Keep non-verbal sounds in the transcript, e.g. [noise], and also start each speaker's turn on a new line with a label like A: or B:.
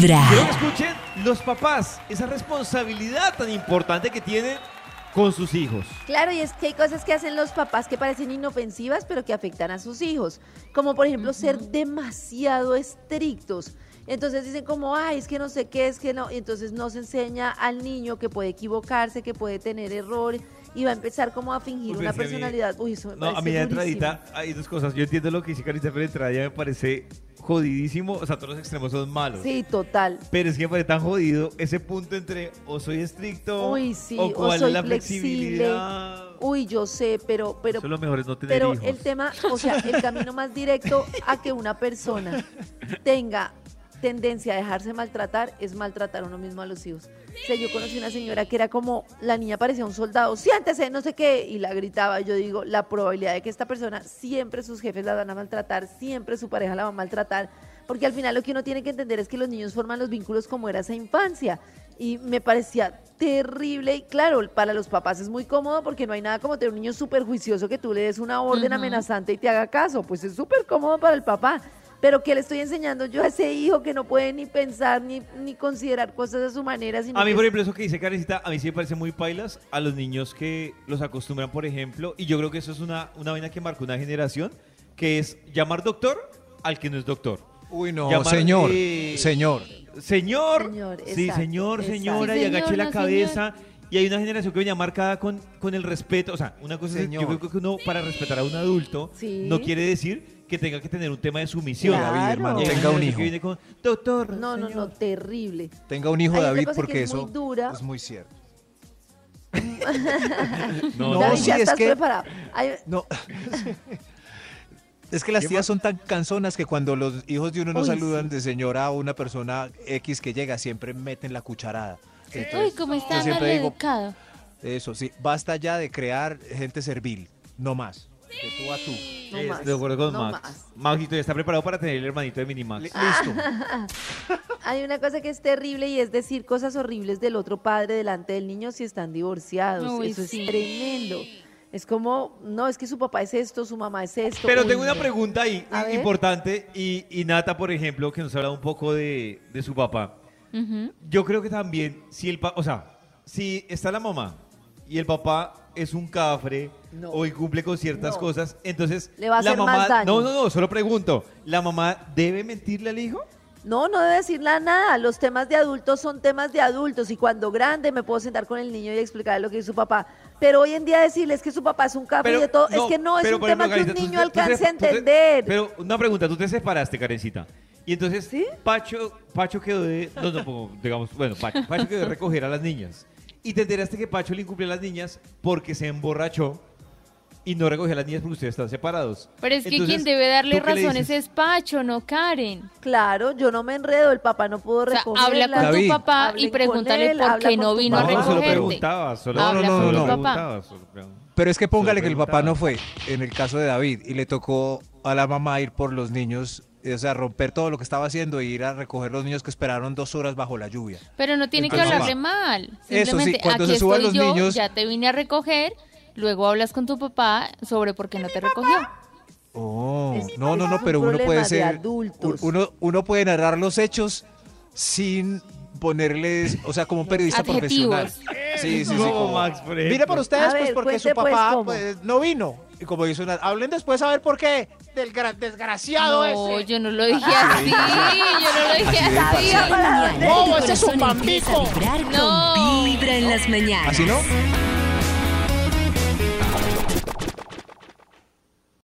A: Vibra.
B: Quiero que escuchen los papás, esa responsabilidad tan importante que tienen con sus hijos.
C: Claro, y es que hay cosas que hacen los papás que parecen inofensivas, pero que afectan a sus hijos. Como por ejemplo ser demasiado estrictos. Entonces dicen como, ay, es que no sé qué, es que no. Y entonces no se enseña al niño que puede equivocarse, que puede tener errores. Y va a empezar como a fingir
B: Uy,
C: una
B: a mí-
C: personalidad. Uy, eso me
B: No, a
C: parece
B: mí de entradita hay dos cosas. Yo entiendo lo que dice Carita, pero de entrada ya me parece jodidísimo. O sea, todos los extremos son malos.
C: Sí, total.
B: Pero es que me parece tan jodido ese punto entre o soy estricto
C: Uy, sí,
B: o
C: soy
B: es la
C: flexible.
B: flexibilidad.
C: Uy, yo sé, pero, pero,
B: Eso lo mejor es no tener
C: pero
B: hijos.
C: el tema, o sea, el camino más directo a que una persona [laughs] tenga tendencia a dejarse maltratar es maltratar uno mismo a los hijos. O sea, yo conocí una señora que era como, la niña parecía un soldado, siéntese, no sé qué, y la gritaba. Yo digo, la probabilidad de que esta persona siempre sus jefes la van a maltratar, siempre su pareja la va a maltratar, porque al final lo que uno tiene que entender es que los niños forman los vínculos como era esa infancia. Y me parecía terrible y claro, para los papás es muy cómodo porque no hay nada como tener un niño súper juicioso que tú le des una orden amenazante y te haga caso. Pues es súper cómodo para el papá. Pero ¿qué le estoy enseñando yo a ese hijo que no puede ni pensar ni, ni considerar cosas de su manera? Sino
B: A mí,
C: que
B: por ejemplo, eso que dice Karencita, a mí sí me parece muy pailas a los niños que los acostumbran, por ejemplo, y yo creo que eso es una, una vaina que marcó una generación, que es llamar doctor al que no es doctor.
D: Uy, no,
B: Llamar,
D: señor,
B: eh,
D: señor.
B: Señor,
C: Señor,
B: sí,
C: exacto,
B: señor,
C: exacto.
B: señora,
E: Sí,
B: y agache la cabeza. Y hay una generación que venía marcada con, con el respeto. O sea, una cosa es,
D: Señor.
B: yo creo que uno, para respetar a un adulto,
C: Sí.
B: no quiere decir que tenga que tener un tema de sumisión.
C: Claro.
D: David, hermano, tenga un hijo.
B: que viene con, doctor,
C: No, no, no,
B: señor".
C: terrible.
D: Tenga un hijo,
C: Hay
D: David, porque
C: es muy
D: eso
C: dura.
D: es muy cierto.
B: No, [laughs]
D: No,
C: David,
D: sí,
C: ya
D: es
C: estás
D: que-
C: preparado. Hay-
D: No. [laughs] Es que las
B: ¿Qué
D: tías son tan canzonas que cuando los hijos de uno no
C: Uy,
D: saludan
C: sí.
D: de señora a una persona X que llega, siempre meten la cucharada.
E: Uy,
D: Entonces,
E: cómo está
D: digo,
E: educado.
D: eso sí, basta ya de crear gente servil, no más. De tú a tú.
C: No
B: Es
C: más,
B: de acuerdo con
C: no
B: Max.
C: más.
B: Maxito ya está preparado para tener el hermanito de Minimax.
D: Li- Listo. [laughs]
C: Hay una cosa que es terrible y es decir cosas horribles del otro padre delante del niño si están divorciados.
E: Uy,
C: Eso
E: sí.
C: es tremendo. Es como, no, es que su papá es esto, su mamá es esto.
B: Pero
C: Uy,
B: tengo una
C: no.
B: pregunta ahí
C: A ver.
B: importante y, y Nata, por ejemplo, que nos habla un poco de, de su papá. Yo creo que también, si el pa- o sea, si está la mamá y el papá es un cafre
C: No.
B: o incumple con ciertas
C: No.
B: cosas, entonces
C: Le va a
B: la
C: hacer
B: mamá,
C: más daño.
B: no, no, no, solo pregunto, ¿la mamá debe mentirle al hijo?
C: No, no debe decirle nada. Los temas de adultos son temas de adultos y cuando grande me puedo sentar con el niño y explicarle lo que es su papá. Pero hoy en día decirles que su papá es un café y de todo, es que no es
B: pero,
C: un tema
B: ejemplo,
C: que un niño
B: tú
C: alcance a
B: tú
C: entender.
B: pero una pregunta, tú te separaste, Karencita. Y entonces,
C: ¿Sí?
B: Pacho, Pacho quedó de, no, no, como, digamos, bueno, Pacho, [laughs] Pacho quedó de recoger a las niñas. Y te enteraste que Pacho le incumplió a las niñas porque se emborrachó y no recogió a las niñas porque ustedes están separados.
E: Pero es que
B: Entonces,
E: quien debe darle
B: ¿tú qué le
E: razones es Pacho, no Karen.
C: Claro, yo no me enredo, el papá no pudo
E: O sea,
C: recogerla.
E: habla con
D: David.
E: tu papá
C: Hablen
E: y pregúntale
C: él,
E: por qué no vino a
C: papá.
B: No, solo
E: recogerte.
B: preguntaba, solo,
E: Habla
D: No, no,
E: con
D: no,
E: tu
D: no.
E: papá.
D: Pero es que póngale que el papá no fue, en el caso de David, y le tocó a la mamá ir por los niños, o sea, romper todo lo que estaba haciendo e ir a recoger los niños que esperaron dos horas bajo la lluvia.
E: Pero no tiene que hablarle
D: mamá.
E: mal.
D: Eso sí,
E: Simplemente,
D: cuando
E: aquí
D: se suban
E: estoy
D: los
E: yo,
D: niños-
E: ya te vine a recoger, luego hablas con tu papá sobre por qué no te recogió.
D: Oh, no, no, no, pero uno puede
C: de
D: ser, uno, uno puede narrar los hechos sin ponerles, o sea, como un periodista
E: Adjetivos.
D: profesional. Sí, sí, sí.
B: Como
D: como,
B: Max, por.
D: Mire por ustedes, pues, porque su
C: pues,
D: papá pues, no vino. Y como dice una, hablen después a ver por qué del desgraciado
E: no,
D: ese.
E: yo no lo dije ah, así. yo no lo dije así.
D: así.
A: No,
D: ese es un
A: pambico.
E: No.
A: Vibra en las mañanas.
D: ¿Así no?